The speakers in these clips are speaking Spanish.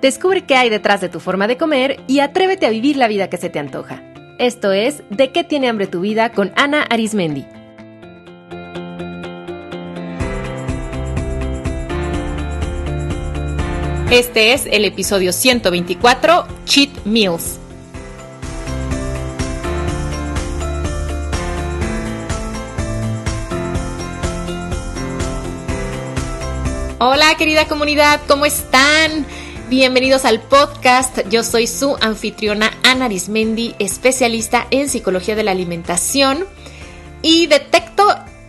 Descubre qué hay detrás de tu forma de comer y atrévete a vivir la vida que se te antoja. Esto es De qué tiene hambre tu vida con Ana Arismendi. Este es el episodio 124, Cheat Meals. Hola querida comunidad, ¿cómo están? Bienvenidos al podcast. Yo soy su anfitriona Ana Arismendi, especialista en psicología de la alimentación y detecto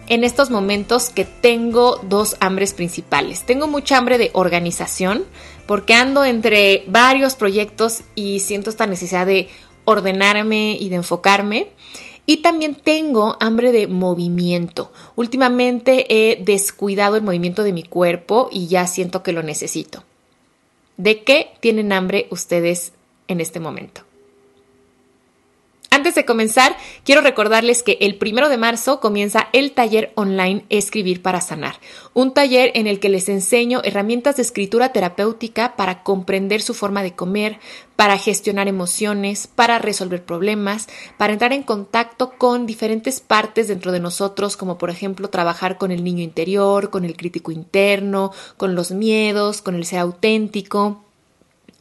en estos momentos que tengo dos hambres principales. Tengo mucha hambre de organización porque ando entre varios proyectos y siento esta necesidad de ordenarme y de enfocarme. Y también tengo hambre de movimiento. Últimamente he descuidado el movimiento de mi cuerpo y ya siento que lo necesito. ¿De qué tienen hambre ustedes en este momento? Antes de comenzar, quiero recordarles que el primero de marzo comienza el taller online Escribir para Sanar, un taller en el que les enseño herramientas de escritura terapéutica para comprender su forma de comer, para gestionar emociones, para resolver problemas, para entrar en contacto con diferentes partes dentro de nosotros, como por ejemplo trabajar con el niño interior, con el crítico interno, con los miedos, con el ser auténtico.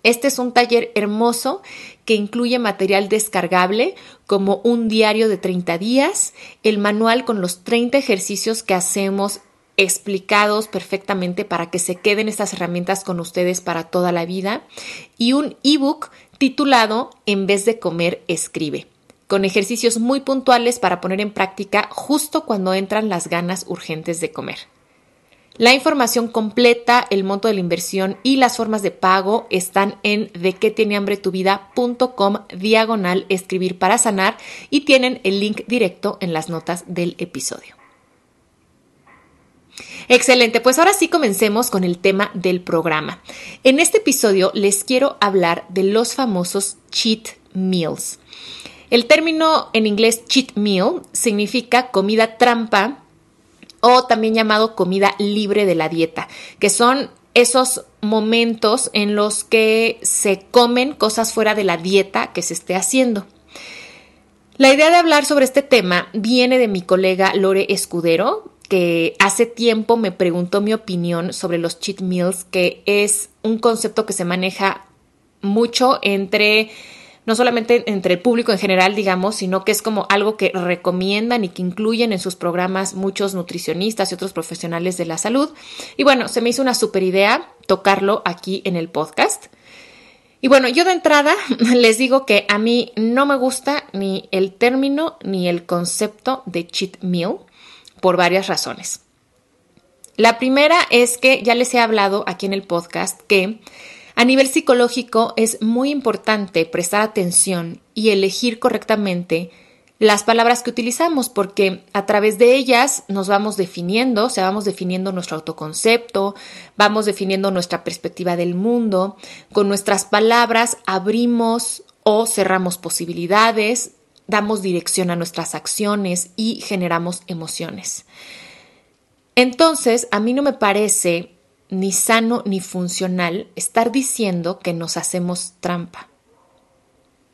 Este es un taller hermoso que incluye material descargable como un diario de 30 días, el manual con los 30 ejercicios que hacemos explicados perfectamente para que se queden estas herramientas con ustedes para toda la vida y un ebook titulado En vez de comer, escribe con ejercicios muy puntuales para poner en práctica justo cuando entran las ganas urgentes de comer. La información completa, el monto de la inversión y las formas de pago están en de qué tiene hambre tu vida.com diagonal escribir para sanar y tienen el link directo en las notas del episodio. Excelente, pues ahora sí comencemos con el tema del programa. En este episodio les quiero hablar de los famosos cheat meals. El término en inglés cheat meal significa comida trampa o también llamado comida libre de la dieta, que son esos momentos en los que se comen cosas fuera de la dieta que se esté haciendo. La idea de hablar sobre este tema viene de mi colega Lore Escudero, que hace tiempo me preguntó mi opinión sobre los cheat meals, que es un concepto que se maneja mucho entre no solamente entre el público en general, digamos, sino que es como algo que recomiendan y que incluyen en sus programas muchos nutricionistas y otros profesionales de la salud. Y bueno, se me hizo una super idea tocarlo aquí en el podcast. Y bueno, yo de entrada les digo que a mí no me gusta ni el término ni el concepto de cheat meal por varias razones. La primera es que ya les he hablado aquí en el podcast que a nivel psicológico es muy importante prestar atención y elegir correctamente las palabras que utilizamos porque a través de ellas nos vamos definiendo, o sea, vamos definiendo nuestro autoconcepto, vamos definiendo nuestra perspectiva del mundo, con nuestras palabras abrimos o cerramos posibilidades, damos dirección a nuestras acciones y generamos emociones. Entonces, a mí no me parece ni sano ni funcional estar diciendo que nos hacemos trampa.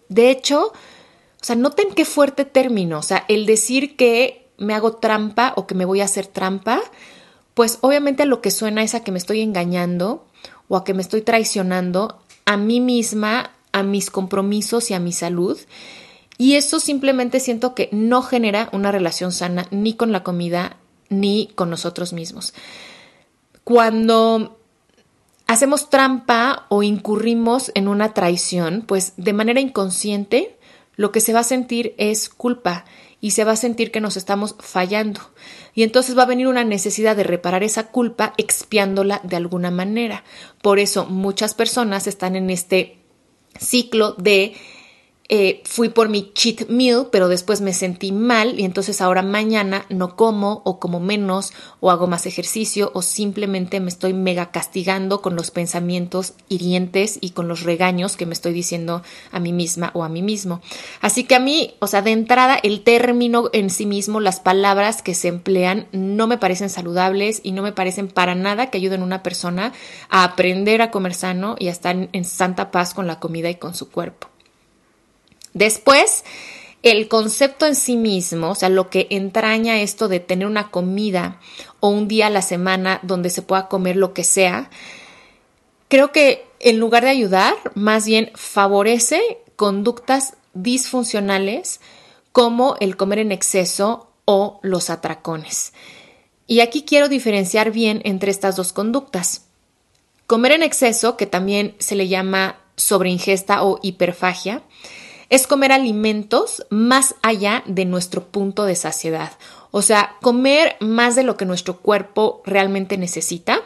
De hecho, o sea, noten qué fuerte término, o sea, el decir que me hago trampa o que me voy a hacer trampa, pues obviamente lo que suena es a que me estoy engañando o a que me estoy traicionando a mí misma, a mis compromisos y a mi salud. Y eso simplemente siento que no genera una relación sana ni con la comida ni con nosotros mismos. Cuando hacemos trampa o incurrimos en una traición, pues de manera inconsciente lo que se va a sentir es culpa y se va a sentir que nos estamos fallando. Y entonces va a venir una necesidad de reparar esa culpa expiándola de alguna manera. Por eso muchas personas están en este ciclo de eh, fui por mi cheat meal, pero después me sentí mal y entonces ahora mañana no como o como menos o hago más ejercicio o simplemente me estoy mega castigando con los pensamientos hirientes y con los regaños que me estoy diciendo a mí misma o a mí mismo. Así que a mí, o sea, de entrada el término en sí mismo, las palabras que se emplean no me parecen saludables y no me parecen para nada que ayuden a una persona a aprender a comer sano y a estar en santa paz con la comida y con su cuerpo. Después, el concepto en sí mismo, o sea, lo que entraña esto de tener una comida o un día a la semana donde se pueda comer lo que sea, creo que en lugar de ayudar, más bien favorece conductas disfuncionales como el comer en exceso o los atracones. Y aquí quiero diferenciar bien entre estas dos conductas. Comer en exceso, que también se le llama sobreingesta o hiperfagia, es comer alimentos más allá de nuestro punto de saciedad. O sea, comer más de lo que nuestro cuerpo realmente necesita.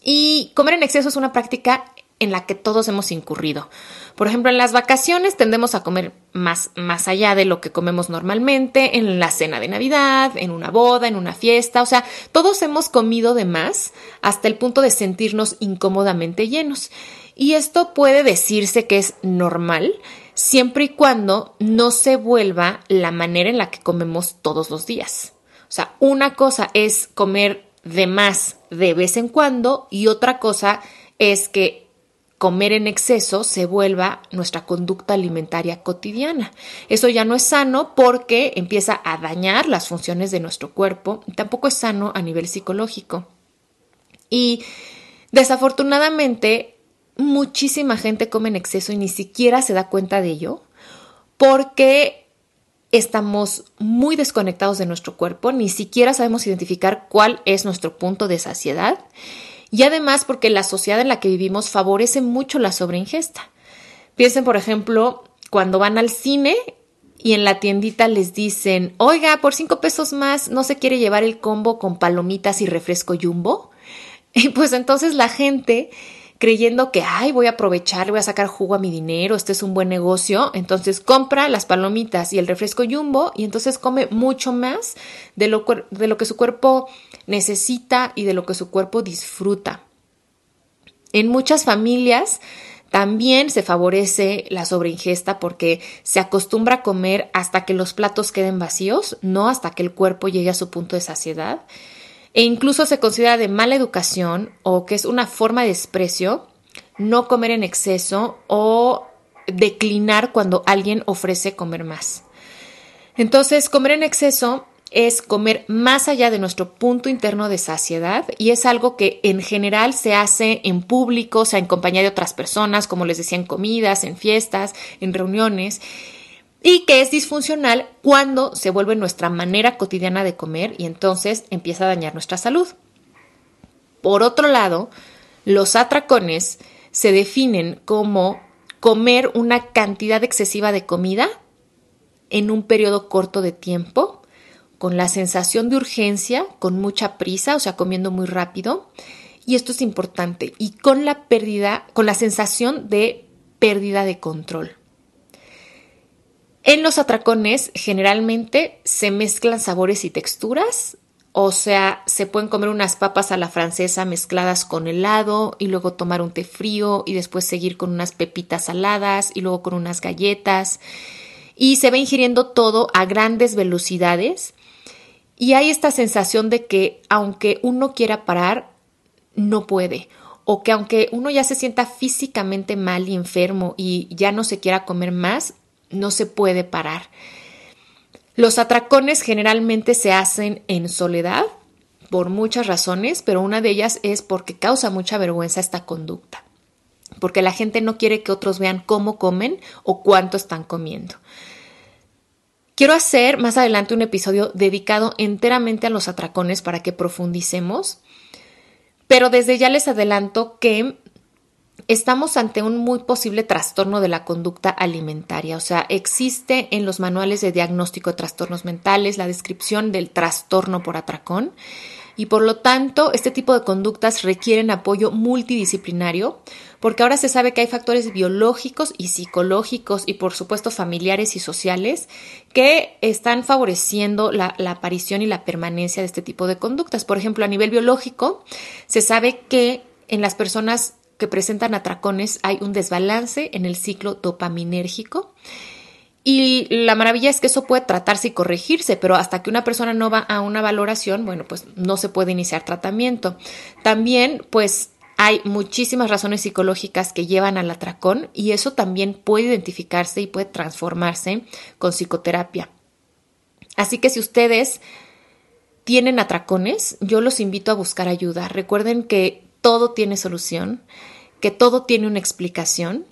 Y comer en exceso es una práctica en la que todos hemos incurrido. Por ejemplo, en las vacaciones tendemos a comer más, más allá de lo que comemos normalmente, en la cena de Navidad, en una boda, en una fiesta, o sea, todos hemos comido de más hasta el punto de sentirnos incómodamente llenos. Y esto puede decirse que es normal siempre y cuando no se vuelva la manera en la que comemos todos los días. O sea, una cosa es comer de más de vez en cuando y otra cosa es que comer en exceso se vuelva nuestra conducta alimentaria cotidiana. Eso ya no es sano porque empieza a dañar las funciones de nuestro cuerpo tampoco es sano a nivel psicológico. Y desafortunadamente muchísima gente come en exceso y ni siquiera se da cuenta de ello porque estamos muy desconectados de nuestro cuerpo, ni siquiera sabemos identificar cuál es nuestro punto de saciedad y además porque la sociedad en la que vivimos favorece mucho la sobreingesta. Piensen, por ejemplo, cuando van al cine y en la tiendita les dicen, oiga, por cinco pesos más no se quiere llevar el combo con palomitas y refresco jumbo. Y pues entonces la gente creyendo que, ay, voy a aprovechar, voy a sacar jugo a mi dinero, este es un buen negocio, entonces compra las palomitas y el refresco jumbo y entonces come mucho más de lo, de lo que su cuerpo necesita y de lo que su cuerpo disfruta. En muchas familias también se favorece la sobreingesta porque se acostumbra a comer hasta que los platos queden vacíos, no hasta que el cuerpo llegue a su punto de saciedad e incluso se considera de mala educación o que es una forma de desprecio no comer en exceso o declinar cuando alguien ofrece comer más. Entonces, comer en exceso es comer más allá de nuestro punto interno de saciedad y es algo que en general se hace en público, o sea, en compañía de otras personas, como les decía, en comidas, en fiestas, en reuniones y que es disfuncional cuando se vuelve nuestra manera cotidiana de comer y entonces empieza a dañar nuestra salud. Por otro lado, los atracones se definen como comer una cantidad excesiva de comida en un periodo corto de tiempo, con la sensación de urgencia, con mucha prisa, o sea, comiendo muy rápido. Y esto es importante, y con la pérdida, con la sensación de pérdida de control. En los atracones generalmente se mezclan sabores y texturas, o sea, se pueden comer unas papas a la francesa mezcladas con helado y luego tomar un té frío y después seguir con unas pepitas saladas y luego con unas galletas. Y se va ingiriendo todo a grandes velocidades y hay esta sensación de que aunque uno quiera parar, no puede. O que aunque uno ya se sienta físicamente mal y enfermo y ya no se quiera comer más, no se puede parar. Los atracones generalmente se hacen en soledad por muchas razones, pero una de ellas es porque causa mucha vergüenza esta conducta, porque la gente no quiere que otros vean cómo comen o cuánto están comiendo. Quiero hacer más adelante un episodio dedicado enteramente a los atracones para que profundicemos, pero desde ya les adelanto que estamos ante un muy posible trastorno de la conducta alimentaria. O sea, existe en los manuales de diagnóstico de trastornos mentales la descripción del trastorno por atracón. y por lo tanto este tipo de conductas requieren apoyo multidisciplinario porque ahora se sabe que hay factores biológicos y psicológicos y por supuesto familiares y sociales que están favoreciendo la, aparición y la permanencia de este tipo de conductas. Por ejemplo, a nivel biológico, se sabe que en las personas que presentan atracones hay un desbalance en el ciclo dopaminérgico. Y la maravilla es que eso puede tratarse y corregirse, pero hasta que una persona no va a una valoración, bueno, pues no se puede iniciar tratamiento. También, pues hay muchísimas razones psicológicas que llevan al atracón y eso también puede identificarse y puede transformarse con psicoterapia. Así que si ustedes tienen atracones, yo los invito a buscar ayuda. Recuerden que todo tiene solución, que todo tiene una explicación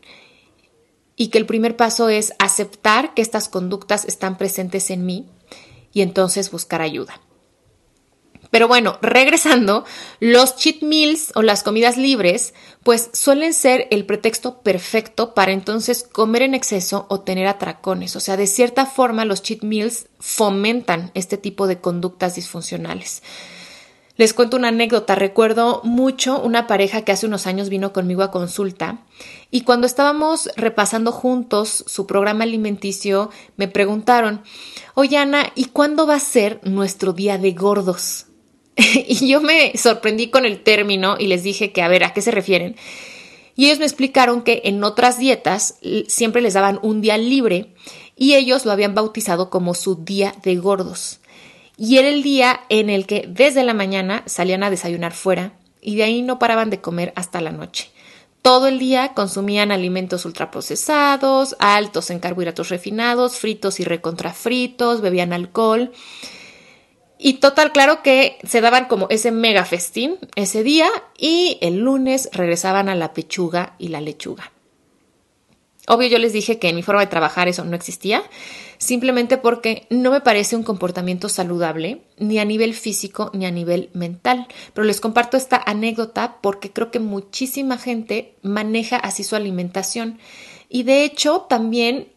y que el primer paso es aceptar que estas conductas están presentes en mí y entonces buscar ayuda. Pero bueno, regresando, los cheat meals o las comidas libres, pues suelen ser el pretexto perfecto para entonces comer en exceso o tener atracones. O sea, de cierta forma los cheat meals fomentan este tipo de conductas disfuncionales. Les cuento una anécdota. Recuerdo mucho una pareja que hace unos años vino conmigo a consulta y cuando estábamos repasando juntos su programa alimenticio me preguntaron, oye Ana, ¿y cuándo va a ser nuestro día de gordos? y yo me sorprendí con el término y les dije que a ver, ¿a qué se refieren? Y ellos me explicaron que en otras dietas siempre les daban un día libre y ellos lo habían bautizado como su día de gordos. Y era el día en el que desde la mañana salían a desayunar fuera y de ahí no paraban de comer hasta la noche. Todo el día consumían alimentos ultraprocesados, altos en carbohidratos refinados, fritos y recontrafritos, bebían alcohol y total, claro que se daban como ese mega festín ese día y el lunes regresaban a la pechuga y la lechuga. Obvio, yo les dije que en mi forma de trabajar eso no existía, simplemente porque no me parece un comportamiento saludable, ni a nivel físico ni a nivel mental. Pero les comparto esta anécdota porque creo que muchísima gente maneja así su alimentación. Y de hecho, también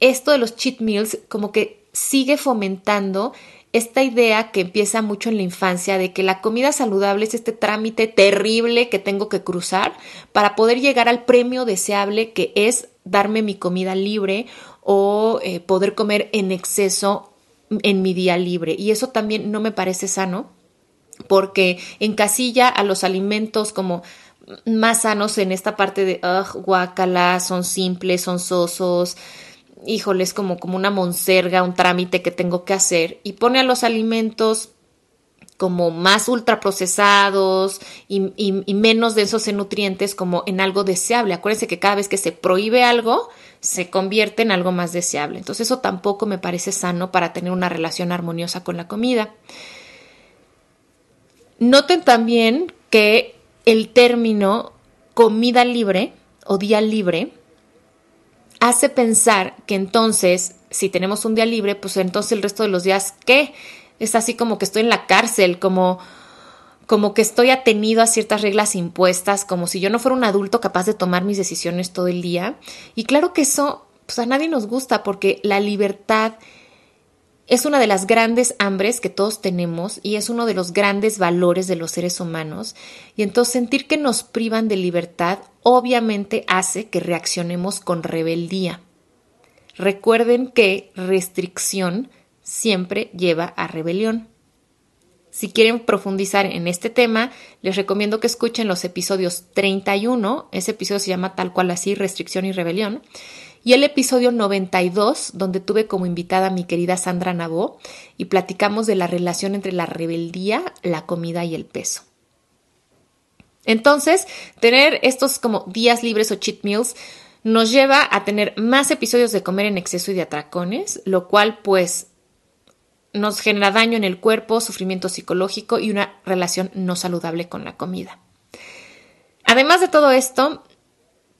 esto de los cheat meals como que sigue fomentando esta idea que empieza mucho en la infancia de que la comida saludable es este trámite terrible que tengo que cruzar para poder llegar al premio deseable que es darme mi comida libre o eh, poder comer en exceso en mi día libre. Y eso también no me parece sano porque encasilla a los alimentos como más sanos en esta parte de, ugh, guacala, son simples, son sosos, híjole, es como, como una monserga, un trámite que tengo que hacer, y pone a los alimentos como más ultraprocesados y, y, menos densos en nutrientes como en algo deseable. Acuérdense que cada vez que se prohíbe algo, se convierte en algo más deseable. Entonces eso tampoco me parece sano para tener una relación armoniosa con la comida. Noten también que el término comida libre o día libre hace pensar que entonces, si tenemos un día libre, pues entonces el resto de los días, ¿qué? Es así como que estoy en la cárcel, como, como que estoy atenido a ciertas reglas impuestas, como si yo no fuera un adulto capaz de tomar mis decisiones todo el día. Y claro que eso, pues a nadie nos gusta porque la libertad es una de las grandes hambres que todos tenemos y es uno de los grandes valores de los seres humanos. Y entonces sentir que nos privan de libertad obviamente hace que reaccionemos con rebeldía. Recuerden que restricción siempre lleva a rebelión. Si quieren profundizar en este tema, les recomiendo que escuchen los episodios 31, ese episodio se llama tal cual así, restricción y rebelión, y el episodio 92, donde tuve como invitada a mi querida Sandra Nabó y platicamos de la relación entre la rebeldía, la comida y el peso. Entonces, tener estos como días libres o cheat meals nos lleva a tener más episodios de comer en exceso y de atracones, lo cual pues nos genera daño en el cuerpo, sufrimiento psicológico y una relación no saludable con la comida. Además de todo esto,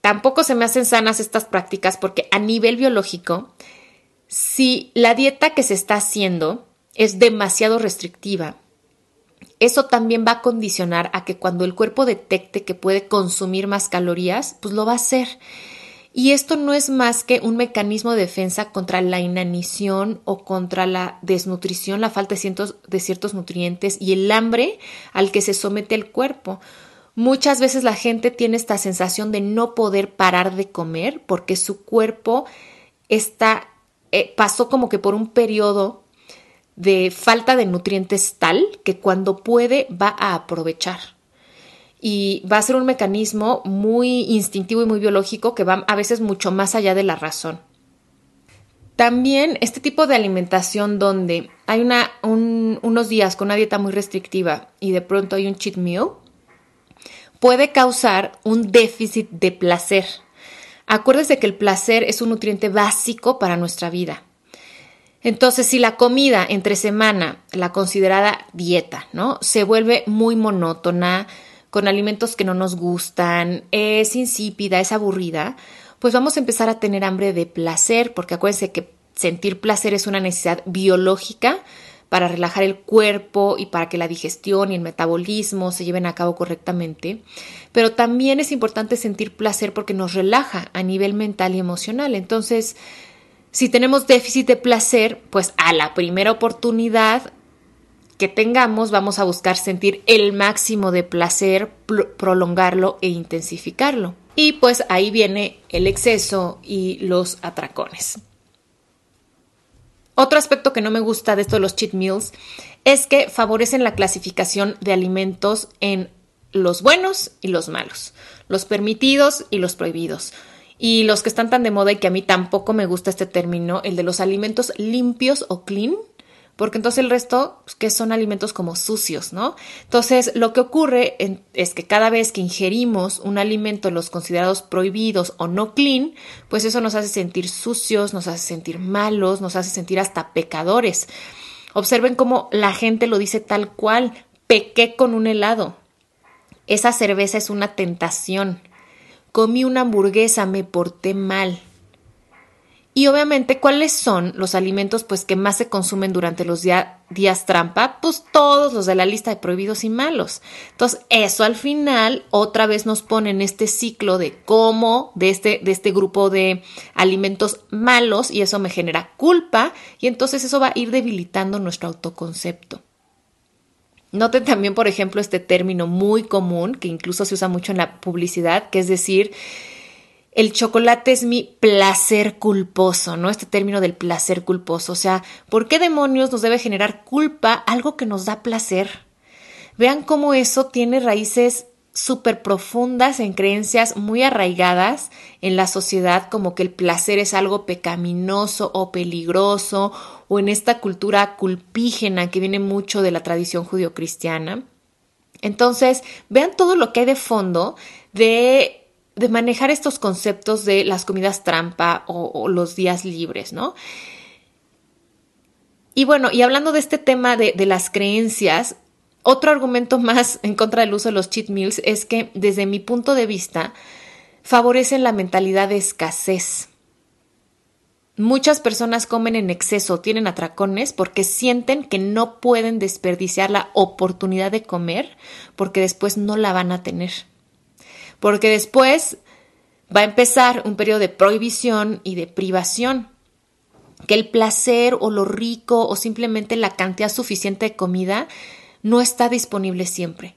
tampoco se me hacen sanas estas prácticas porque a nivel biológico, si la dieta que se está haciendo es demasiado restrictiva, eso también va a condicionar a que cuando el cuerpo detecte que puede consumir más calorías, pues lo va a hacer. Y esto no es más que un mecanismo de defensa contra la inanición o contra la desnutrición, la falta de ciertos, nutrientes y el hambre al que se somete el cuerpo. Muchas veces la gente tiene esta sensación de no poder parar de comer porque su cuerpo está, eh, pasó como que por un periodo de falta de nutrientes tal que cuando puede va a aprovechar. Y va a ser un mecanismo muy instintivo y muy biológico que va a veces mucho más allá de la razón. También este tipo de alimentación donde hay unos días con una dieta muy restrictiva y de pronto hay un cheat meal, puede causar un déficit de placer. Acuérdese que el placer es un nutriente básico para nuestra vida. Entonces, si la comida entre semana, la considerada dieta, ¿no? Se vuelve muy monótona, con alimentos que no nos gustan, es insípida, es aburrida, pues vamos a empezar a tener hambre de placer, porque acuérdense que sentir placer es una necesidad biológica para relajar el cuerpo y para que la digestión y el metabolismo se lleven a cabo correctamente. Pero también es importante sentir placer porque nos relaja a nivel mental y emocional. Entonces, si tenemos déficit de placer, pues a la primera oportunidad que tengamos vamos a buscar sentir el máximo de placer, prolongarlo e intensificarlo. Y pues ahí viene el exceso y los atracones. Otro aspecto que no me gusta de esto de los cheat meals es que favorecen la clasificación de alimentos en los buenos y los malos, los permitidos y los prohibidos. Y los que están tan de moda y que a mí tampoco me gusta este término, el de los alimentos limpios o clean, porque entonces el resto, pues, que son alimentos como sucios, ¿no? Entonces, lo que ocurre es que cada vez que ingerimos un alimento, los considerados prohibidos o no clean, pues eso nos hace sentir sucios, nos hace sentir malos, nos hace sentir hasta pecadores. Observen cómo la gente lo dice tal cual, pequé con un helado. Esa cerveza es una tentación. Comí una hamburguesa, me porté mal. Y obviamente, ¿cuáles son los alimentos pues que más se consumen durante los días trampa? Pues todos los de la lista de prohibidos y malos. Entonces, eso al final otra vez nos pone en este ciclo de cómo de este, de este grupo de alimentos malos y eso me genera culpa y entonces eso va a ir debilitando nuestro autoconcepto. Noten también, por ejemplo, este término muy común que incluso se usa mucho en la publicidad, que es decir, el chocolate es mi placer culposo, ¿no? Este término del placer culposo. O sea, ¿por qué demonios nos debe generar culpa algo que nos da placer? Vean cómo eso tiene raíces súper profundas en creencias muy arraigadas en la sociedad, como que el placer es algo pecaminoso o peligroso, o en esta cultura culpígena que viene mucho de la tradición judio-cristiana. Entonces, vean todo lo que hay de fondo de de manejar estos conceptos de las comidas trampa o, los días libres, ¿no? Y bueno, y hablando de este tema de, de, las creencias, otro argumento más en contra del uso de los cheat meals es que, desde mi punto de vista, favorecen la mentalidad de escasez. Muchas personas comen en exceso, tienen atracones porque sienten que no pueden desperdiciar la oportunidad de comer porque después no la van a tener porque después va a empezar un periodo de prohibición y de privación, que el placer o lo rico o simplemente la cantidad suficiente de comida no está disponible siempre.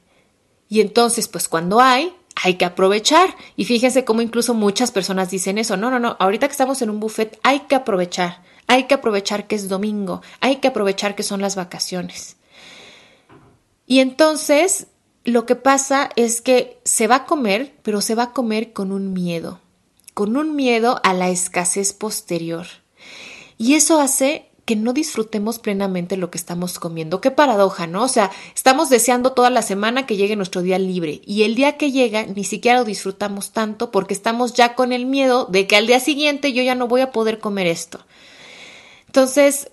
Y entonces, pues cuando hay, hay que aprovechar. Y fíjense cómo incluso muchas personas dicen eso. No, no, no, ahorita que estamos en un buffet hay que aprovechar. Hay que aprovechar que es domingo. Hay que aprovechar que son las vacaciones. Y entonces lo que pasa es que se va a comer, pero se va a comer con un miedo, con un miedo a la escasez posterior. Y eso hace que no disfrutemos plenamente lo que estamos comiendo. Qué paradoja, ¿no? O sea, estamos deseando toda la semana que llegue nuestro día libre y el día que llega ni siquiera lo disfrutamos tanto porque estamos ya con el miedo de que al día siguiente yo ya no voy a poder comer esto. Entonces,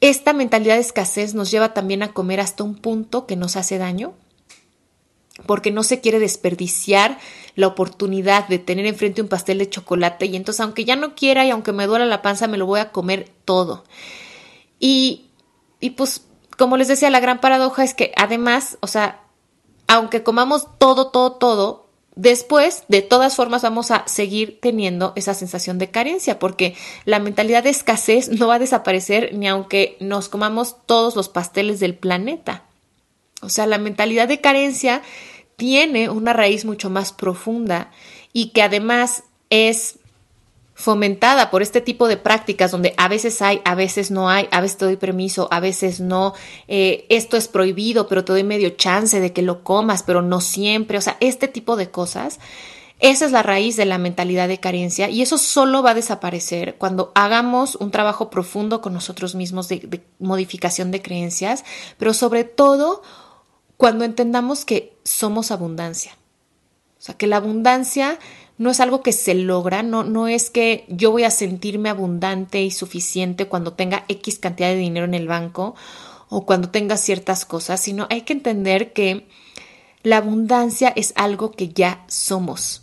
esta mentalidad de escasez nos lleva también a comer hasta un punto que nos hace daño, porque no se quiere desperdiciar la oportunidad de tener enfrente un pastel de chocolate y entonces aunque ya no quiera y aunque me duela la panza me lo voy a comer todo. Y, y pues como les decía, la gran paradoja es que además, o sea, aunque comamos todo, todo, todo, después, de todas formas, vamos a seguir teniendo esa sensación de carencia, porque la mentalidad de escasez no va a desaparecer ni aunque nos comamos todos los pasteles del planeta. O sea, la mentalidad de carencia tiene una raíz mucho más profunda y que además es fomentada por este tipo de prácticas donde a veces hay, a veces no hay, a veces te doy permiso, a veces no, eh, esto es prohibido, pero te doy medio chance de que lo comas, pero no siempre, o sea, este tipo de cosas. Esa es la raíz de la mentalidad de carencia y eso solo va a desaparecer cuando hagamos un trabajo profundo con nosotros mismos de, de modificación de creencias, pero sobre todo cuando entendamos que somos abundancia. O sea, que la abundancia no es algo que se logra, no, no es que yo voy a sentirme abundante y suficiente cuando tenga X cantidad de dinero en el banco o cuando tenga ciertas cosas, sino hay que entender que la abundancia es algo que ya somos.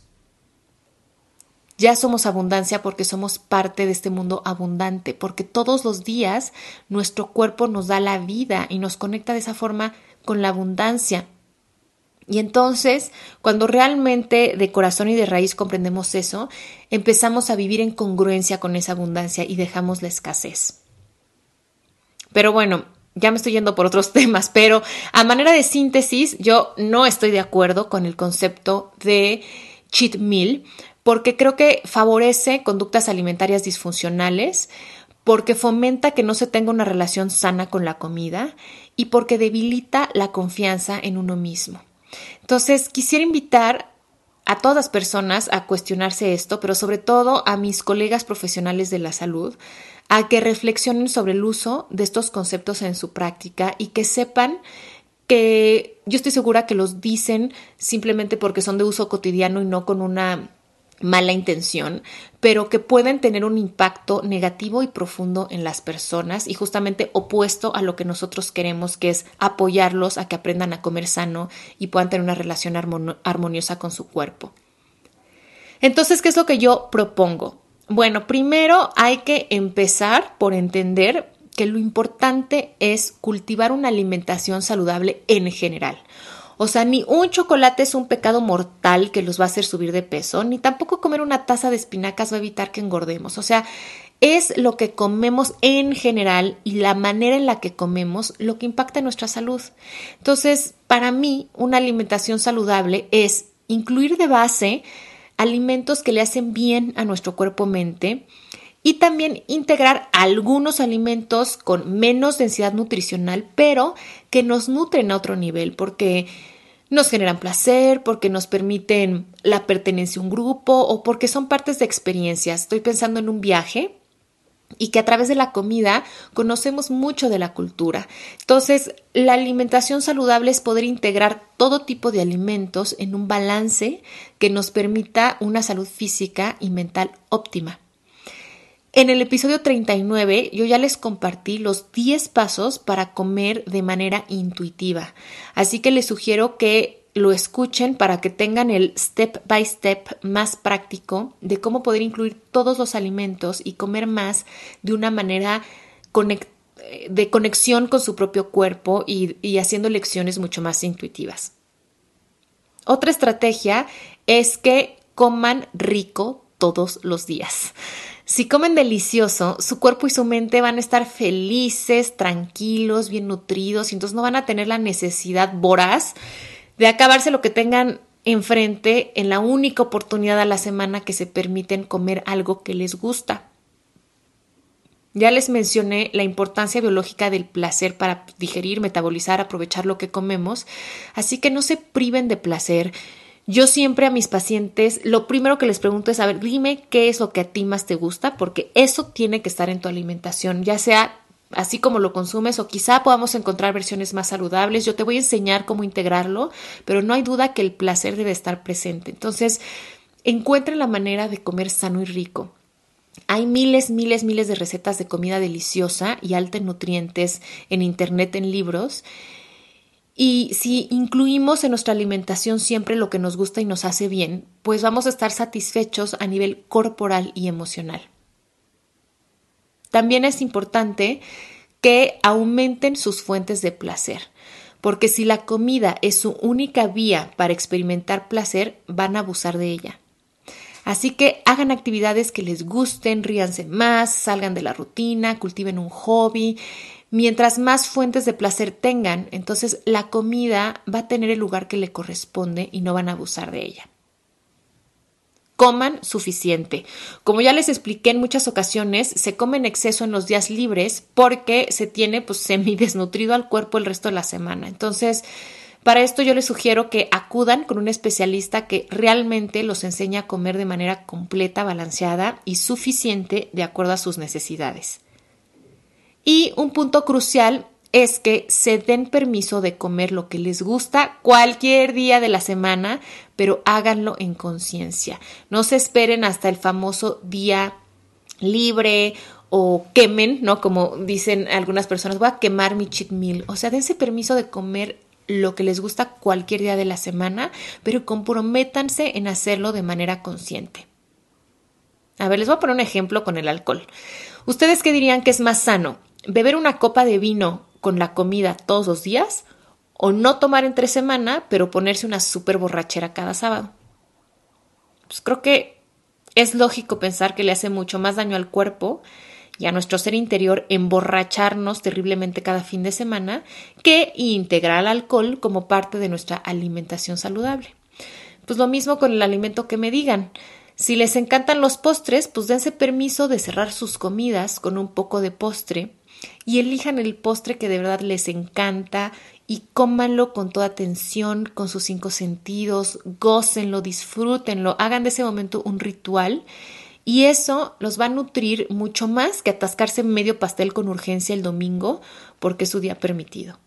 Ya somos abundancia porque somos parte de este mundo abundante, porque todos los días nuestro cuerpo nos da la vida y nos conecta de esa forma con la abundancia. Y entonces, cuando realmente de corazón y de raíz comprendemos eso, empezamos a vivir en congruencia con esa abundancia y dejamos la escasez. Pero bueno, ya me estoy yendo por otros temas, pero a manera de síntesis, yo no estoy de acuerdo con el concepto de cheat meal porque creo que favorece conductas alimentarias disfuncionales, porque fomenta que no se tenga una relación sana con la comida y porque debilita la confianza en uno mismo. Entonces, quisiera invitar a todas personas a cuestionarse esto, pero sobre todo a mis colegas profesionales de la salud, a que reflexionen sobre el uso de estos conceptos en su práctica y que sepan que yo estoy segura que los dicen simplemente porque son de uso cotidiano y no con una mala intención, pero que pueden tener un impacto negativo y profundo en las personas y justamente opuesto a lo que nosotros queremos, que es apoyarlos a que aprendan a comer sano y puedan tener una relación armoniosa con su cuerpo. Entonces, ¿qué es lo que yo propongo? Bueno, primero hay que empezar por entender que lo importante es cultivar una alimentación saludable en general. O sea, ni un chocolate es un pecado mortal que los va a hacer subir de peso, ni tampoco comer una taza de espinacas va a evitar que engordemos. O sea, es lo que comemos en general y la manera en la que comemos lo que impacta en nuestra salud. Entonces, para mí, una alimentación saludable es incluir de base alimentos que le hacen bien a nuestro cuerpo-mente y también integrar algunos alimentos con menos densidad nutricional, pero que nos nutren a otro nivel, porque nos generan placer, porque nos permiten la pertenencia a un grupo o porque son partes de experiencias. Estoy pensando en un viaje y que a través de la comida conocemos mucho de la cultura. Entonces, la alimentación saludable es poder integrar todo tipo de alimentos en un balance que nos permita una salud física y mental óptima. En el episodio 39 yo ya les compartí los 10 pasos para comer de manera intuitiva, así que les sugiero que lo escuchen para que tengan el step by step más práctico de cómo poder incluir todos los alimentos y comer más de una manera de conexión con su propio cuerpo y, y haciendo lecciones mucho más intuitivas. Otra estrategia es que coman rico todos los días. Si comen delicioso, su cuerpo y su mente van a estar felices, tranquilos, bien nutridos, y entonces no van a tener la necesidad voraz de acabarse lo que tengan enfrente en la única oportunidad a la semana que se permiten comer algo que les gusta. Ya les mencioné la importancia biológica del placer para digerir, metabolizar, aprovechar lo que comemos, así que no se priven de placer. Yo siempre a mis pacientes lo primero que les pregunto es, a ver, dime qué es lo que a ti más te gusta, porque eso tiene que estar en tu alimentación, ya sea así como lo consumes o quizá podamos encontrar versiones más saludables. Yo te voy a enseñar cómo integrarlo, pero no hay duda que el placer debe estar presente. Entonces, encuentren la manera de comer sano y rico. Hay miles, miles, miles de recetas de comida deliciosa y alta en nutrientes en internet, en libros. Y si incluimos en nuestra alimentación siempre lo que nos gusta y nos hace bien, pues vamos a estar satisfechos a nivel corporal y emocional. También es importante que aumenten sus fuentes de placer, porque si la comida es su única vía para experimentar placer, van a abusar de ella. Así que hagan actividades que les gusten, ríanse más, salgan de la rutina, cultiven un hobby. Mientras más fuentes de placer tengan, entonces la comida va a tener el lugar que le corresponde y no van a abusar de ella coman suficiente. Como ya les expliqué en muchas ocasiones, se come en exceso en los días libres porque se tiene pues semidesnutrido al cuerpo el resto de la semana. Entonces, para esto yo les sugiero que acudan con un especialista que realmente los enseñe a comer de manera completa, balanceada y suficiente de acuerdo a sus necesidades. Y un punto crucial es que se den permiso de comer lo que les gusta cualquier día de la semana, pero háganlo en conciencia. No se esperen hasta el famoso día libre o quemen, ¿no? Como dicen algunas personas, voy a quemar mi cheat meal. O sea, dense permiso de comer lo que les gusta cualquier día de la semana, pero comprométanse en hacerlo de manera consciente. A ver, les voy a poner un ejemplo con el alcohol. ¿Ustedes qué dirían que es más sano? ¿Beber una copa de vino con la comida todos los días o no tomar entre semana, pero ponerse una súper borrachera cada sábado. Pues creo que es lógico pensar que le hace mucho más daño al cuerpo y a nuestro ser interior emborracharnos terriblemente cada fin de semana que integrar el alcohol como parte de nuestra alimentación saludable. Pues lo mismo con el alimento que me digan. Si les encantan los postres, pues dense permiso de cerrar sus comidas con un poco de postre y elijan el postre que de verdad les encanta y cómanlo con toda atención, con sus cinco sentidos, gócenlo, disfrútenlo, hagan de ese momento un ritual y eso los va a nutrir mucho más que atascarse medio pastel con urgencia el domingo porque es su día permitido.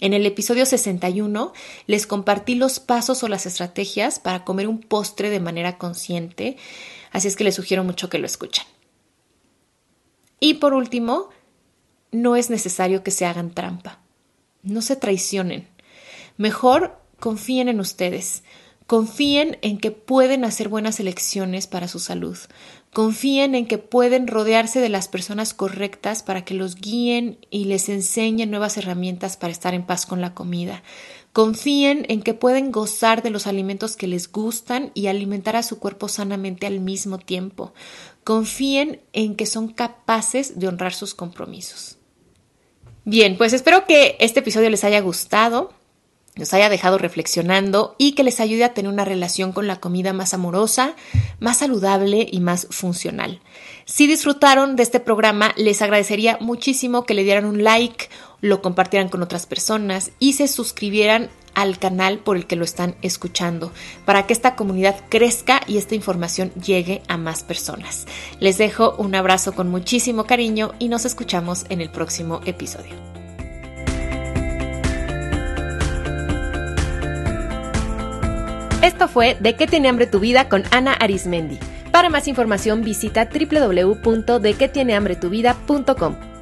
En el episodio 61 les compartí los pasos o las estrategias para comer un postre de manera consciente, así es que les sugiero mucho que lo escuchen. Y por último, no es necesario que se hagan trampa. No se traicionen. Mejor confíen en ustedes. Confíen en que pueden hacer buenas elecciones para su salud. Confíen en que pueden rodearse de las personas correctas para que los guíen y les enseñen nuevas herramientas para estar en paz con la comida. Confíen en que pueden gozar de los alimentos que les gustan y alimentar a su cuerpo sanamente al mismo tiempo. Confíen en que son capaces de honrar sus compromisos. Bien, pues espero que este episodio les haya gustado nos haya dejado reflexionando y que les ayude a tener una relación con la comida más amorosa, más saludable y más funcional. Si disfrutaron de este programa, les agradecería muchísimo que le dieran un like, lo compartieran con otras personas y se suscribieran al canal por el que lo están escuchando, para que esta comunidad crezca y esta información llegue a más personas. Les dejo un abrazo con muchísimo cariño y nos escuchamos en el próximo episodio. Esto fue De qué tiene hambre tu vida con Ana Arismendi. Para más información visita www.dequetienehambretuvida.com.